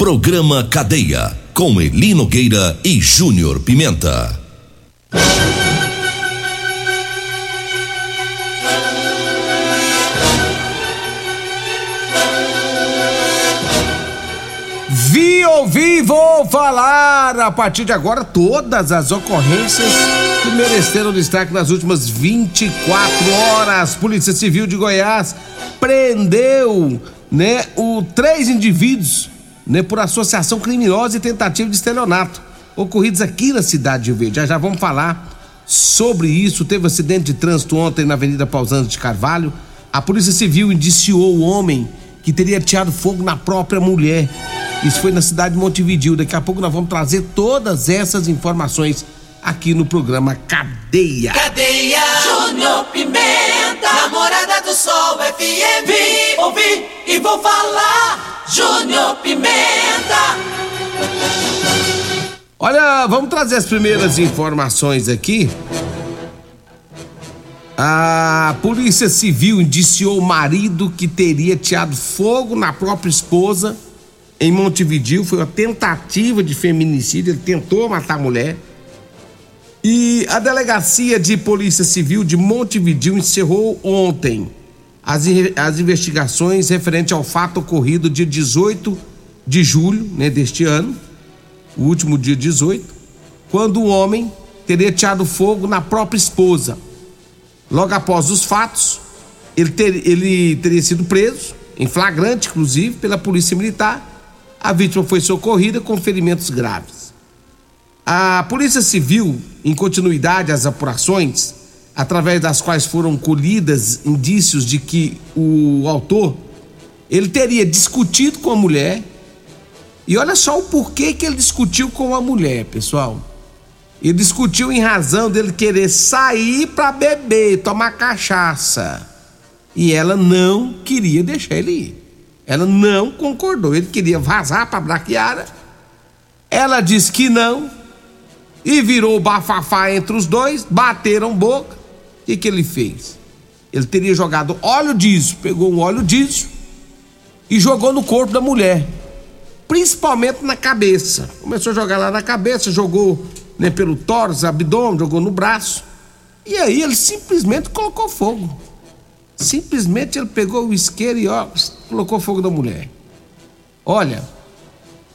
Programa Cadeia. Com Eli Nogueira e Júnior Pimenta. Vi, ouvi, vou falar a partir de agora todas as ocorrências que mereceram destaque nas últimas 24 horas. Polícia Civil de Goiás prendeu, né, o três indivíduos, né, por associação criminosa e tentativa de estelionato ocorridos aqui na cidade de Rio Verde. Já já vamos falar sobre isso. Teve um acidente de trânsito ontem na Avenida Pausanos de Carvalho. A Polícia Civil indiciou o homem que teria tirado fogo na própria mulher. Isso foi na cidade de Montevidil. Daqui a pouco nós vamos trazer todas essas informações aqui no programa Cadeia. Cadeia. Júnior Pimenta, namorada do Sol FM. Vi, ouvi e vou falar. Júnior Pimenta. Olha, vamos trazer as primeiras informações aqui. A Polícia Civil indiciou o marido que teria tirado fogo na própria esposa em Montevidil. Foi uma tentativa de feminicídio. Ele tentou matar a mulher. E a Delegacia de Polícia Civil de Montevidil encerrou ontem as, as investigações referente ao fato ocorrido dia 18 de julho né, deste ano, o último dia 18, quando o homem teria tirado fogo na própria esposa. Logo após os fatos, ele, ter, ele teria sido preso, em flagrante, inclusive, pela Polícia Militar. A vítima foi socorrida com ferimentos graves. A Polícia Civil, em continuidade às apurações, através das quais foram colhidas indícios de que o autor ele teria discutido com a mulher. E olha só o porquê que ele discutiu com a mulher, pessoal. Ele discutiu em razão dele querer sair para beber, tomar cachaça. E ela não queria deixar ele ir. Ela não concordou. Ele queria vazar para Braquiara. Ela disse que não. E virou bafafá entre os dois. Bateram boca. Que, que ele fez? Ele teria jogado óleo diesel. Pegou um óleo diesel e jogou no corpo da mulher. Principalmente na cabeça. Começou a jogar lá na cabeça, jogou né, pelo tórax, abdômen, jogou no braço. E aí ele simplesmente colocou fogo. Simplesmente ele pegou o isqueiro e ó, colocou fogo na mulher. Olha,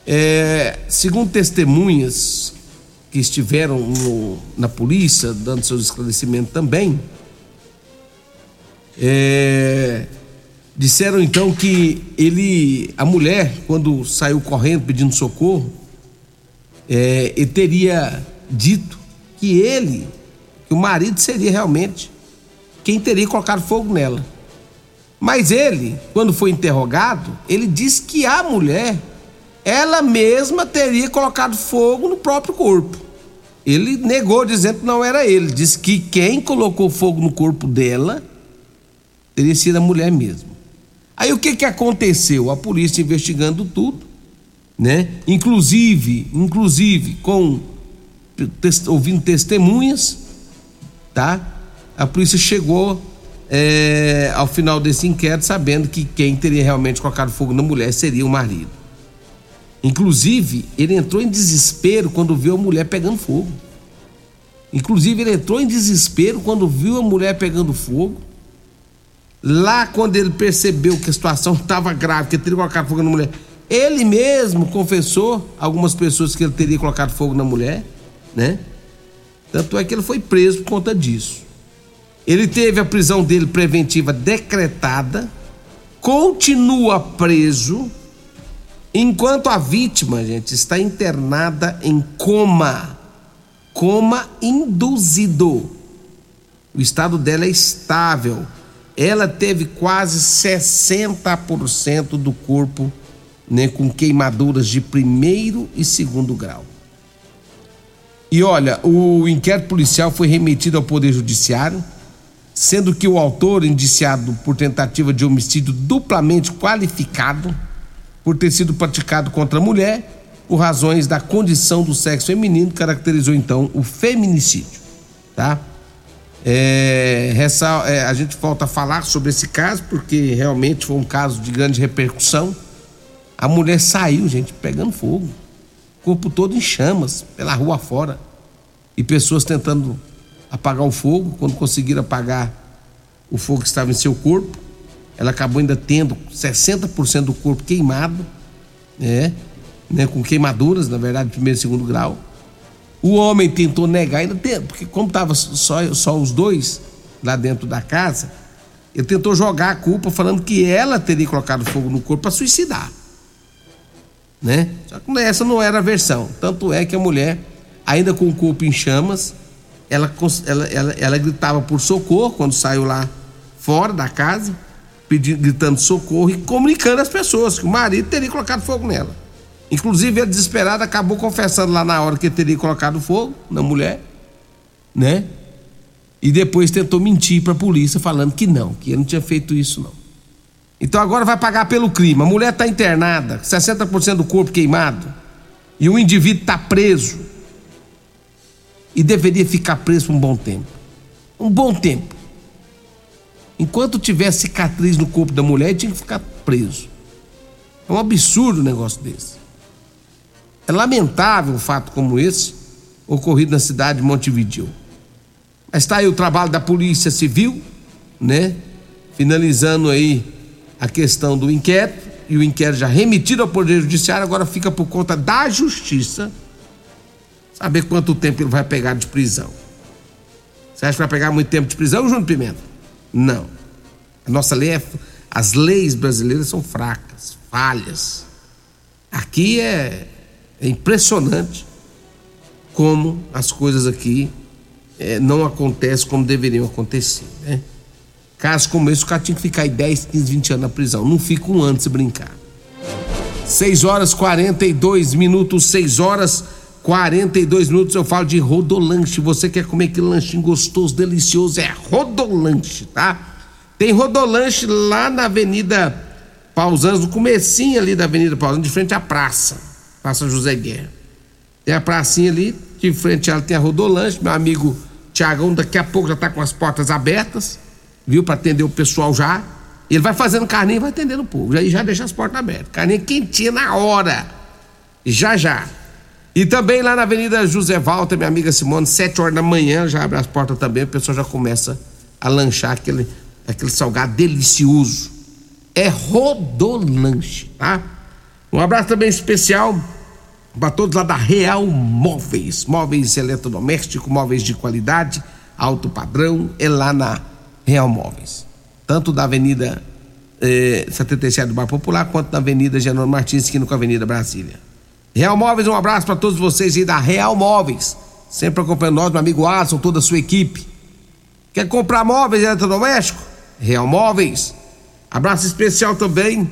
é, segundo testemunhas que estiveram no, na polícia, dando seus esclarecimentos também, é, disseram então que ele, a mulher, quando saiu correndo pedindo socorro, é, ele teria dito que ele, que o marido seria realmente quem teria colocado fogo nela. Mas ele, quando foi interrogado, ele disse que a mulher, ela mesma teria colocado fogo no próprio corpo. Ele negou, dizendo que não era ele. Disse que quem colocou fogo no corpo dela teria sido a mulher mesmo. Aí o que que aconteceu? A polícia investigando tudo, né? Inclusive, inclusive com ouvindo testemunhas, tá? A polícia chegou é, ao final desse inquérito sabendo que quem teria realmente colocado fogo na mulher seria o marido. Inclusive, ele entrou em desespero quando viu a mulher pegando fogo. Inclusive, ele entrou em desespero quando viu a mulher pegando fogo. Lá, quando ele percebeu que a situação estava grave, que ele teria colocado fogo na mulher, ele mesmo confessou algumas pessoas que ele teria colocado fogo na mulher, né? Tanto é que ele foi preso por conta disso. Ele teve a prisão dele preventiva decretada, continua preso, enquanto a vítima, gente, está internada em coma. Coma induzido. O estado dela é estável. Ela teve quase 60% do corpo né, com queimaduras de primeiro e segundo grau. E olha, o inquérito policial foi remetido ao Poder Judiciário, sendo que o autor, indiciado por tentativa de homicídio duplamente qualificado, por ter sido praticado contra a mulher, por razões da condição do sexo feminino, caracterizou então o feminicídio, tá? É, é, a gente volta a falar sobre esse caso porque realmente foi um caso de grande repercussão. A mulher saiu, gente, pegando fogo, corpo todo em chamas, pela rua fora, e pessoas tentando apagar o fogo. Quando conseguiram apagar o fogo que estava em seu corpo, ela acabou ainda tendo 60% do corpo queimado, né? né? Com queimaduras, na verdade, primeiro e segundo grau. O homem tentou negar, ainda porque como estava só, só os dois lá dentro da casa, ele tentou jogar a culpa falando que ela teria colocado fogo no corpo para suicidar né? Só que essa não era a versão. Tanto é que a mulher, ainda com o corpo em chamas, ela, ela, ela, ela gritava por socorro quando saiu lá fora da casa, pedindo, gritando socorro e comunicando às pessoas que o marido teria colocado fogo nela. Inclusive, a desesperada acabou confessando lá na hora que teria colocado fogo na mulher, né? E depois tentou mentir para a polícia falando que não, que ele não tinha feito isso não. Então agora vai pagar pelo crime. A mulher está internada, 60% do corpo queimado, e o indivíduo está preso. E deveria ficar preso um bom tempo. Um bom tempo. Enquanto tiver cicatriz no corpo da mulher, ele tinha que ficar preso. É um absurdo um negócio desse. É lamentável um fato como esse ocorrido na cidade de Montevideo. Mas está aí o trabalho da Polícia Civil, né? Finalizando aí a questão do inquérito, e o inquérito já remetido ao Poder Judiciário, agora fica por conta da Justiça saber quanto tempo ele vai pegar de prisão. Você acha que vai pegar muito tempo de prisão, Júnior Pimenta? Não. A nossa lei é. As leis brasileiras são fracas, falhas. Aqui é, é impressionante como as coisas aqui é, não acontecem como deveriam acontecer, né? Caso como esse, o cara tinha que ficar aí 10, 15, 20 anos na prisão. Não fica um ano se brincar. 6 horas 42 minutos, 6 horas 42 minutos. Eu falo de rodolanche. Você quer comer aquele lanchinho gostoso, delicioso? É rodolanche, tá? Tem rodolanche lá na Avenida Pausanos, no comecinho ali da Avenida Pausanos, de frente à praça. Praça José Guerra. Tem a pracinha ali, de frente ela tem a rodolanche. Meu amigo Tiagão daqui a pouco já tá com as portas abertas viu, para atender o pessoal já. Ele vai fazendo carninha e vai atendendo o povo. Já, já deixa as portas abertas. Carninha quentinha na hora. Já, já. E também lá na Avenida José Walter, minha amiga Simone, sete horas da manhã, já abre as portas também, o pessoal já começa a lanchar aquele, aquele salgado delicioso. É rodolanche, tá? Um abraço também especial para todos lá da Real Móveis. Móveis eletrodomésticos, móveis de qualidade, alto padrão, é lá na Real Móveis. Tanto da Avenida eh, 77 do Bar Popular, quanto da Avenida Genônimo Martins, aqui no Avenida Brasília. Real Móveis, um abraço para todos vocês aí da Real Móveis. Sempre acompanhando nós, meu amigo Adson, toda a sua equipe. Quer comprar móveis eletrodomésticos? Real Móveis. Abraço especial também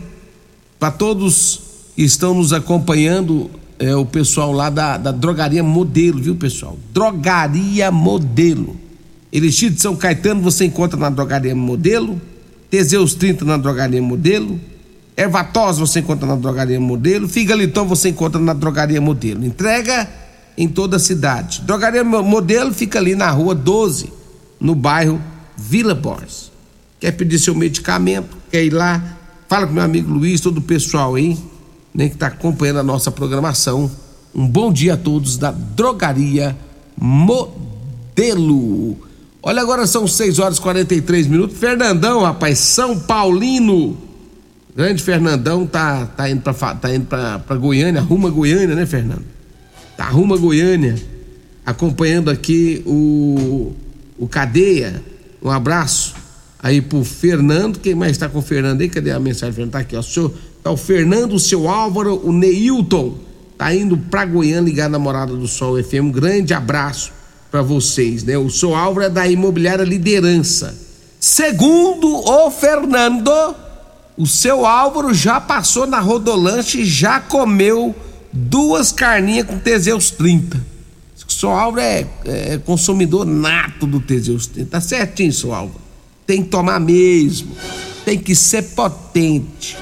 para todos que estão nos acompanhando, é, o pessoal lá da, da Drogaria Modelo, viu, pessoal? Drogaria Modelo. Elixir de São Caetano você encontra na Drogaria Modelo, Teseus 30 na Drogaria Modelo, Ervatos você encontra na Drogaria Modelo, Figaliton você encontra na Drogaria Modelo. Entrega em toda a cidade. Drogaria Modelo fica ali na rua 12, no bairro Vila Borges. Quer pedir seu medicamento? Quer ir lá? Fala com meu amigo Luiz, todo o pessoal aí, né, que está acompanhando a nossa programação. Um bom dia a todos da Drogaria Modelo. Olha, agora são 6 horas e 43 minutos. Fernandão, rapaz, São Paulino. Grande Fernandão tá, tá indo pra, tá indo pra, pra Goiânia, arruma Goiânia, né, Fernando? Tá arruma Goiânia, acompanhando aqui o, o Cadeia. Um abraço aí pro Fernando. Quem mais está com o Fernando aí? Cadê a mensagem? Fernando tá aqui, ó. O senhor, tá o Fernando, o seu Álvaro, o Neilton. Tá indo pra Goiânia ligar na Morada do Sol FM. Um grande abraço para vocês, né? O seu Álvaro é da Imobiliária Liderança. Segundo o Fernando, o seu Álvaro já passou na Rodolanche e já comeu duas carninhas com Teseus 30. O seu Álvaro é, é consumidor nato do Teseus 30. Tá certinho, seu Álvaro. Tem que tomar mesmo. Tem que ser potente.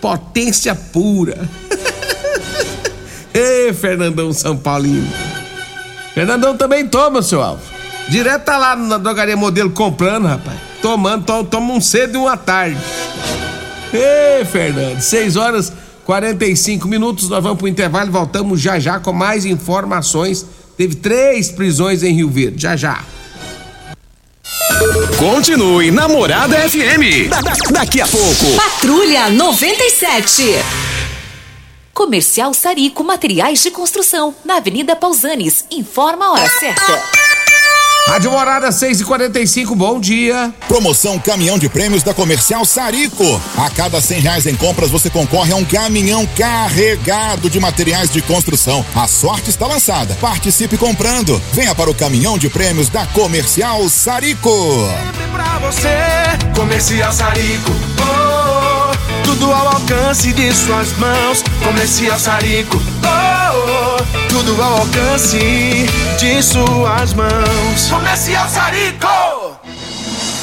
Potência pura. Ê, Fernandão São Paulino. Fernandão também toma, seu Álvaro. Direto tá lá na drogaria modelo comprando, rapaz tomando, toma, toma um cedo e uma tarde. Ei, Fernando, 6 horas 45 minutos, nós vamos pro intervalo e voltamos já já com mais informações. Teve três prisões em Rio Verde, já já. Continue Namorada FM. Da, da, daqui a pouco. Patrulha 97. Comercial Sarico Materiais de Construção, na Avenida Pausanes. Informa a hora certa. Rádio Morada 6 e 45 bom dia. Promoção Caminhão de Prêmios da Comercial Sarico. A cada cem reais em compras você concorre a um caminhão carregado de materiais de construção. A sorte está lançada. Participe comprando. Venha para o Caminhão de Prêmios da Comercial Sarico. Sempre pra você, Comercial Sarico. Oh, oh, tudo ao alcance de suas mãos. Comercial Sarico. Oh, oh, tudo ao alcance de suas mãos. Comercial Sarico!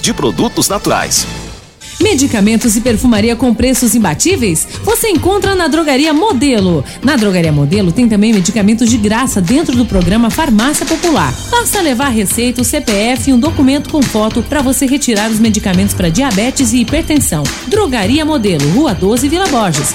de produtos naturais. Medicamentos e perfumaria com preços imbatíveis? Você encontra na Drogaria Modelo. Na Drogaria Modelo tem também medicamentos de graça dentro do programa Farmácia Popular. Basta levar receita, o CPF e um documento com foto para você retirar os medicamentos para diabetes e hipertensão. Drogaria Modelo, Rua 12, Vila Borges.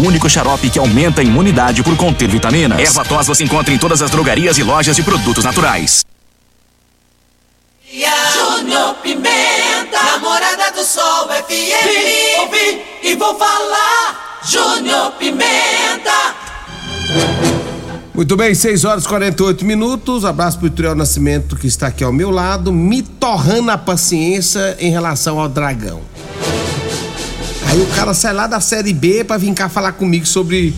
único xarope que aumenta a imunidade por conter vitaminas. Erva tos você encontra em todas as drogarias e lojas de produtos naturais. Júnior Pimenta, namorada do Sol FM. Vim, ouvi e vou falar. Júnior Pimenta. Muito bem, 6 horas e 48 minutos. Abraço pro Triel Nascimento que está aqui ao meu lado, me torrando a paciência em relação ao dragão. Aí o cara sai lá da Série B pra vir cá falar comigo sobre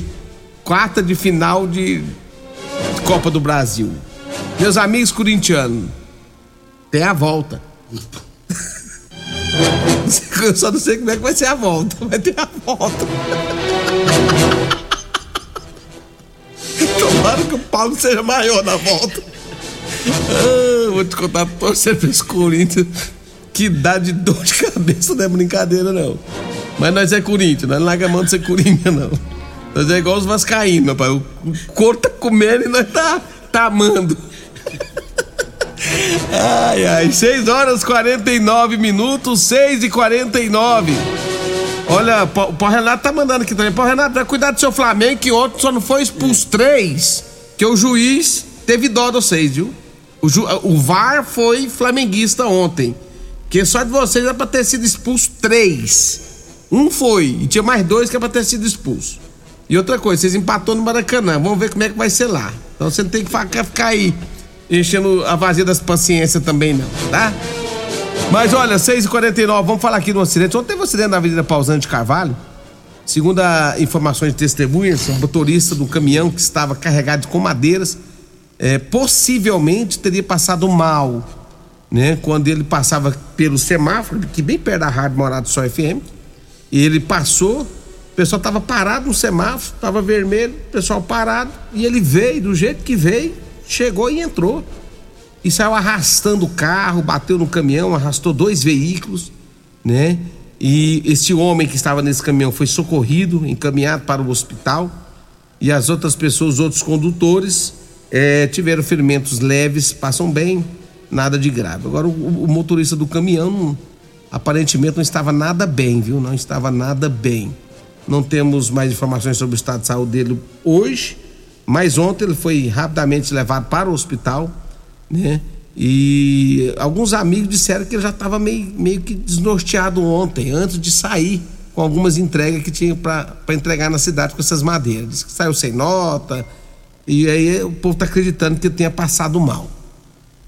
quarta de final de Copa do Brasil. Meus amigos corintianos, tem a volta. Eu só não sei como é que vai ser a volta, mas tem a volta. Tomara que o Paulo seja maior na volta. Ah, vou te contar, torcer esse Corinthians. Que dá de dor de cabeça, não é brincadeira, não. Mas nós é Corinthians, nós não larga mão de ser Coringa, não. Nós é igual os Vascaínos, pai. O corpo tá comendo e nós tá, tá amando. Ai, ai, 6 horas 49 minutos, 6 e 49. Olha, o Pó Renato tá mandando aqui também. Pó Renato, cuidar do seu Flamengo, que ontem só não foi expulso três, que o juiz teve dó de vocês, viu? O, ju, o VAR foi flamenguista ontem. Que só de vocês é pra ter sido expulso três. Um foi, e tinha mais dois que é pra ter sido expulso. E outra coisa, vocês empatou no Maracanã. Vamos ver como é que vai ser lá. Então você não tem que ficar aí enchendo a vazia das paciências também, não, tá? Mas olha, 6h49, vamos falar aqui do acidente. Ontem teve um acidente na Avenida Pausante de Carvalho. Segundo informações de testemunhas, um motorista do caminhão que estava carregado com madeiras, é, possivelmente teria passado mal, né? Quando ele passava pelo semáforo, que bem perto da Rádio Morado Só FM, e ele passou, o pessoal estava parado no semáforo, estava vermelho, o pessoal parado, e ele veio do jeito que veio, chegou e entrou. E saiu arrastando o carro, bateu no caminhão, arrastou dois veículos, né? E esse homem que estava nesse caminhão foi socorrido, encaminhado para o hospital. E as outras pessoas, os outros condutores, é, tiveram ferimentos leves, passam bem, nada de grave. Agora, o, o motorista do caminhão não, aparentemente não estava nada bem, viu? Não estava nada bem. Não temos mais informações sobre o estado de saúde dele hoje, mas ontem ele foi rapidamente levado para o hospital né? E alguns amigos disseram que ele já estava meio, meio que desnorteado ontem, antes de sair com algumas entregas que tinha para entregar na cidade com essas madeiras. Diz que saiu sem nota, e aí o povo está acreditando que ele tenha passado mal.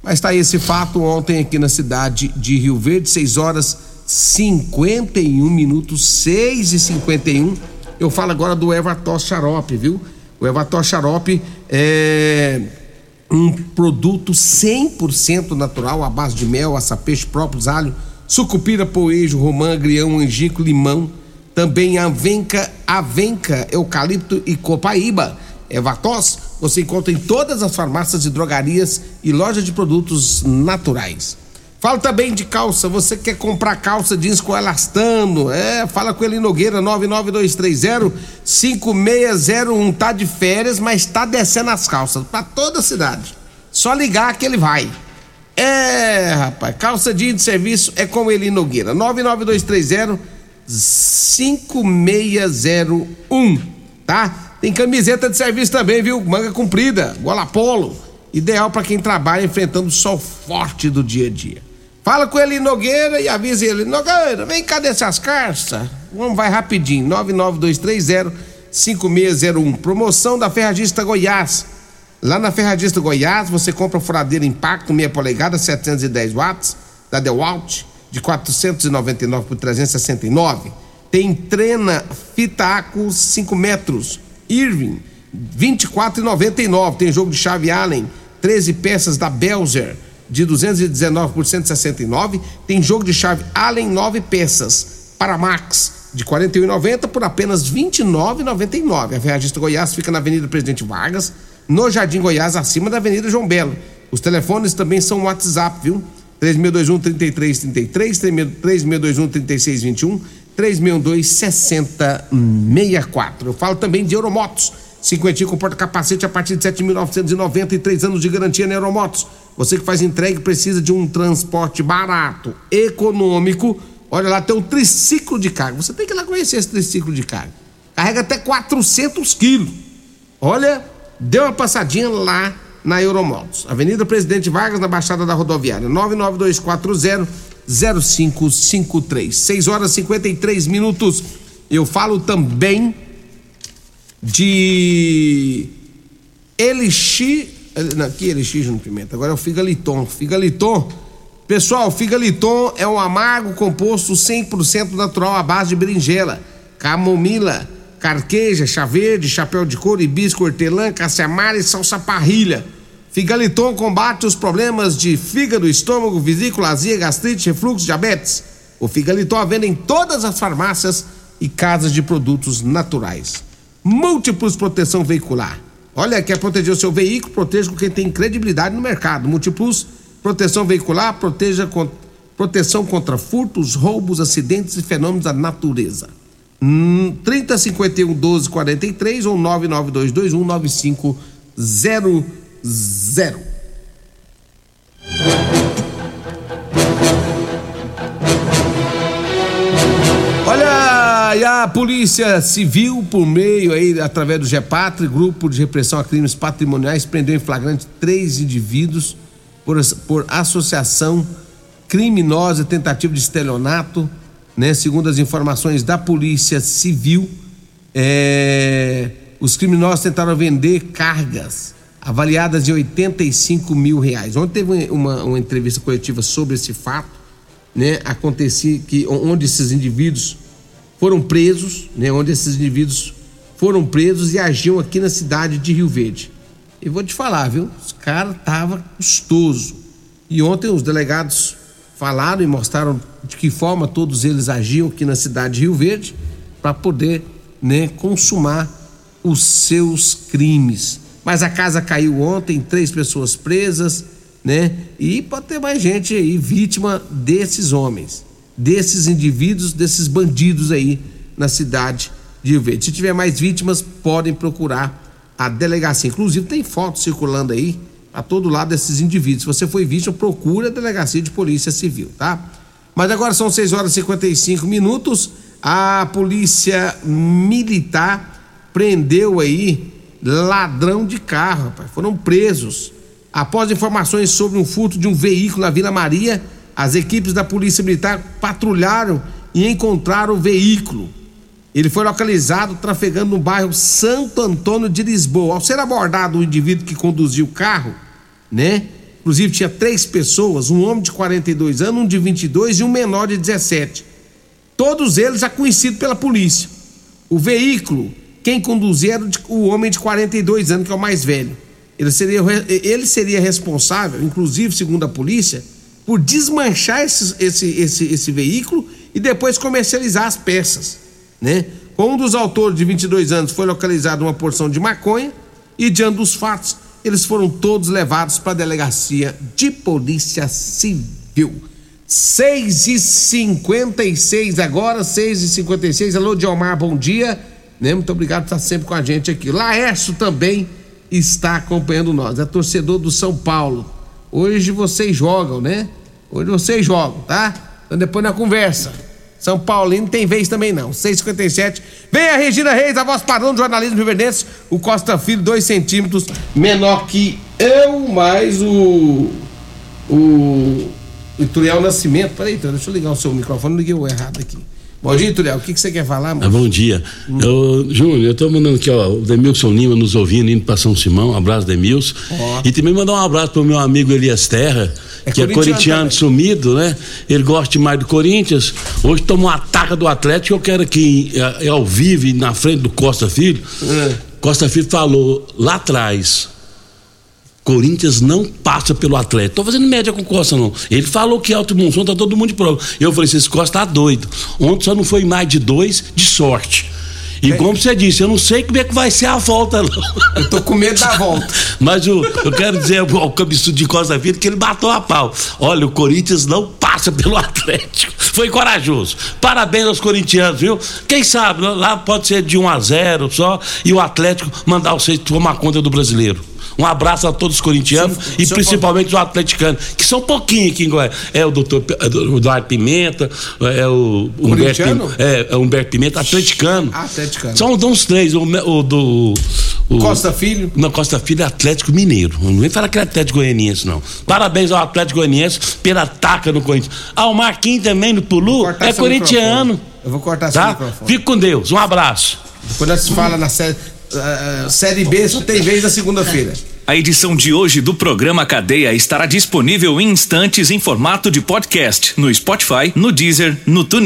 Mas está esse fato ontem aqui na cidade de Rio Verde, 6 horas 51 minutos, 6 e 51. Eu falo agora do Evertos Xarope, viu? O Evertos Xarope é um produto 100% natural à base de mel, açapeixe, próprios alho, sucupira, poejo, romã, agrião, angico, limão, também avenca, avenca, eucalipto e copaíba. Evatós você encontra em todas as farmácias e drogarias e lojas de produtos naturais. Fala também de calça, você quer comprar calça jeans com elastano, é, fala com ele Nogueira 99230 5601, tá de férias, mas tá descendo as calças para toda a cidade. Só ligar que ele vai. É, rapaz, calça jeans de serviço é com ele Nogueira 99230 5601, tá? Tem camiseta de serviço também, viu? Manga comprida, gola polo. Ideal para quem trabalha enfrentando o sol forte do dia a dia. Fala com ele Nogueira e avisa ele: Nogueira, vem cá dessas carças. Vamos, vai rapidinho. 99230-5601. Promoção da Ferragista Goiás. Lá na Ferragista Goiás, você compra furadeira Impacto meia polegada, 710 watts, da DeWalt, de 499 por 369. Tem trena Fitaco 5 metros, Irving, 24,99. Tem jogo de chave Allen, 13 peças da Belzer, de 219 por 169. Tem jogo de chave Allen 9 peças, para Max, de 41,90 por apenas 29,99. A Ferragista Goiás fica na Avenida Presidente Vargas, no Jardim Goiás, acima da Avenida João Belo. Os telefones também são WhatsApp, viu? 3621 3333, 3621 3621, 3612 6064. Eu falo também de Euromotos. Cinquentinho com porta-capacete a partir de 7.993 anos de garantia na Euromotos. Você que faz entrega precisa de um transporte barato, econômico, olha lá, tem um triciclo de carga. Você tem que ir lá conhecer esse triciclo de carga. Carrega até 400 quilos. Olha, dê uma passadinha lá na Euromotos. Avenida Presidente Vargas, na Baixada da Rodoviária. 99240 0553. 6 horas e 53 minutos. Eu falo também de Elixir. Não, aqui é Elixir Júnior Pimenta. Agora é o Figaliton. Figaliton. Pessoal, Figaliton é um amargo composto 100% natural à base de berinjela, camomila, carqueja, chá verde, chapéu de couro, hibisco, hortelã, caça-amara e salsa parrilha. Figaliton combate os problemas de fígado, estômago, vesícula, azia, gastrite, refluxo, diabetes. O Figaliton vende em todas as farmácias e casas de produtos naturais. Múltiplos proteção veicular, Olha, quer proteger o seu veículo? Proteja com quem tem credibilidade no mercado. Multiplus, proteção veicular, proteja com, proteção contra furtos, roubos, acidentes e fenômenos da natureza. Hum, 3051 1243 ou 99221 9500. Olha, e a Polícia Civil, por meio aí, através do GEPATRI, Grupo de Repressão a Crimes Patrimoniais, prendeu em flagrante três indivíduos por, por associação criminosa tentativa de estelionato, né? Segundo as informações da Polícia Civil, é, os criminosos tentaram vender cargas avaliadas em 85 mil reais. Ontem teve uma, uma entrevista coletiva sobre esse fato, né? Acontecia que onde esses indivíduos foram presos, né? Onde esses indivíduos foram presos e agiam aqui na cidade de Rio Verde. E vou te falar, viu? Os caras tava custoso. E ontem os delegados falaram e mostraram de que forma todos eles agiam aqui na cidade de Rio Verde para poder, né, consumar os seus crimes. Mas a casa caiu ontem, três pessoas presas, né? E pode ter mais gente aí vítima desses homens, desses indivíduos, desses bandidos aí na cidade de Rio Verde. Se tiver mais vítimas, podem procurar a delegacia. Inclusive tem fotos circulando aí a todo lado desses indivíduos. Se você foi vítima, procura a delegacia de polícia civil, tá? Mas agora são 6 horas e 55 minutos. A polícia militar prendeu aí ladrão de carro, rapaz. Foram presos. Após informações sobre um furto de um veículo na Vila Maria, as equipes da Polícia Militar patrulharam e encontraram o veículo. Ele foi localizado trafegando no bairro Santo Antônio de Lisboa. Ao ser abordado o indivíduo que conduziu o carro, né? Inclusive tinha três pessoas, um homem de 42 anos, um de 22 e um menor de 17. Todos eles já conhecidos pela polícia. O veículo quem conduzia era o homem de 42 anos, que é o mais velho. Ele seria, ele seria responsável, inclusive, segundo a polícia, por desmanchar esse, esse, esse, esse veículo e depois comercializar as peças. Né? Com um dos autores de 22 anos foi localizada uma porção de maconha e, diante dos fatos, eles foram todos levados para a delegacia de polícia civil. 6 e 56 agora, 6 e 56 Alô, Diomar, bom dia. Né? Muito obrigado por estar sempre com a gente aqui. Laércio também está acompanhando nós, é torcedor do São Paulo. Hoje vocês jogam, né? Hoje vocês jogam, tá? Então depois na conversa. São Paulino tem vez também não. 657. Vem a Regina Reis, a voz padrão do jornalismo riverdense. O Costa Filho, dois centímetros menor que eu, mais o. O. Ituriel Nascimento. Peraí, então, deixa eu ligar o seu microfone, liguei o errado aqui. Bom dia, Tuléo. O que, que você quer falar, mano? Ah, bom dia. Hum. Eu, Júnior, eu tô mandando aqui, ó, o Demilson Lima nos ouvindo, indo pra São Simão. Um abraço, Demilson. Oh. E também mandar um abraço pro meu amigo Elias Terra, é que é corintiano também. sumido, né? Ele gosta demais do Corinthians. Hoje tomou um ataque do Atlético. Eu quero aqui, é, é ao vivo, na frente do Costa Filho. É. Costa Filho falou lá atrás Corinthians não passa pelo Atlético. Tô fazendo média com Costa, não. Ele falou que Alto Monção tá todo mundo de prova. Eu falei, esse Costa tá doido. Ontem só não foi mais de dois de sorte. E é. como você disse, eu não sei como é que vai ser a volta, não. Eu tô com medo da volta. Mas eu, eu quero dizer ao cabeçudo de Costa Filho que ele matou a pau. Olha, o Corinthians não passa pelo Atlético. Foi corajoso. Parabéns aos corintianos, viu? Quem sabe, lá pode ser de 1 a 0 só e o Atlético mandar vocês tomar conta do brasileiro. Um abraço a todos os corintianos sim, e principalmente os atleticanos, que são pouquinho aqui em Goiás. É o doutor Eduardo Pimenta, é o Humberto, é, é Humberto Pimenta, atleticano. Atleticano. São uns três, o, o do. O, Costa Filho? Não, Costa Filho é Atlético Mineiro. Não vem falar que é Atlético Goianiense, não. Parabéns ao Atlético Goianiense pela taca no Corinthians. Ah, o Marquinhos também no Pulu é corintiano. Eu vou cortar tá? seu microfone. Fique com Deus. Um abraço. Depois nós fala na série. Uh, série B só tem vez na segunda-feira. A edição de hoje do programa Cadeia estará disponível em instantes em formato de podcast no Spotify, no Deezer, no TuneIn